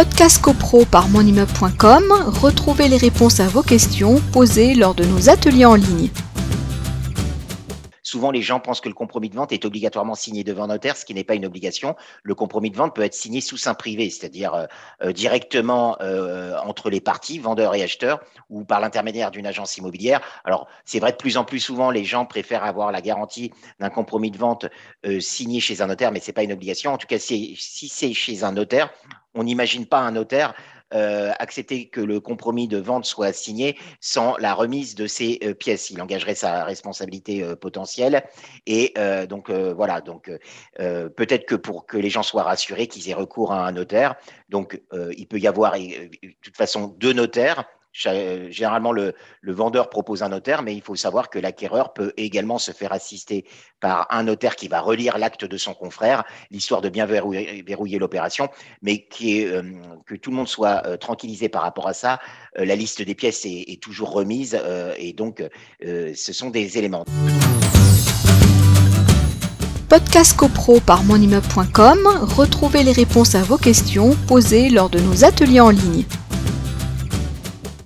Podcast CoPro par monimmeuble.com, retrouvez les réponses à vos questions posées lors de nos ateliers en ligne. Souvent, les gens pensent que le compromis de vente est obligatoirement signé devant notaire, ce qui n'est pas une obligation. Le compromis de vente peut être signé sous sein privé, c'est-à-dire euh, euh, directement euh, entre les parties, vendeurs et acheteurs, ou par l'intermédiaire d'une agence immobilière. Alors, c'est vrai de plus en plus souvent, les gens préfèrent avoir la garantie d'un compromis de vente signé chez un notaire, mais ce n'est pas une obligation. En tout cas, si c'est chez un notaire, on n'imagine pas un notaire euh, accepter que le compromis de vente soit signé sans la remise de ces euh, pièces. Il engagerait sa responsabilité euh, potentielle. Et donc voilà, donc peut-être que pour que les gens soient rassurés, qu'ils aient recours à un notaire. Donc il peut y avoir de toute façon deux notaires Généralement, le, vendeur propose un notaire, mais il faut savoir que l'acquéreur peut également se faire assister par un notaire qui va relire l'acte de son confrère, l'histoire de bien verrouiller, l'opération, mais euh, que tout le monde soit euh, tranquillisé par rapport à ça. Euh, la liste des pièces est, toujours remise et donc ce sont des éléments. Podcast CoPro par monimmeuble.com, retrouvez les réponses à vos questions posées lors de nos ateliers en ligne.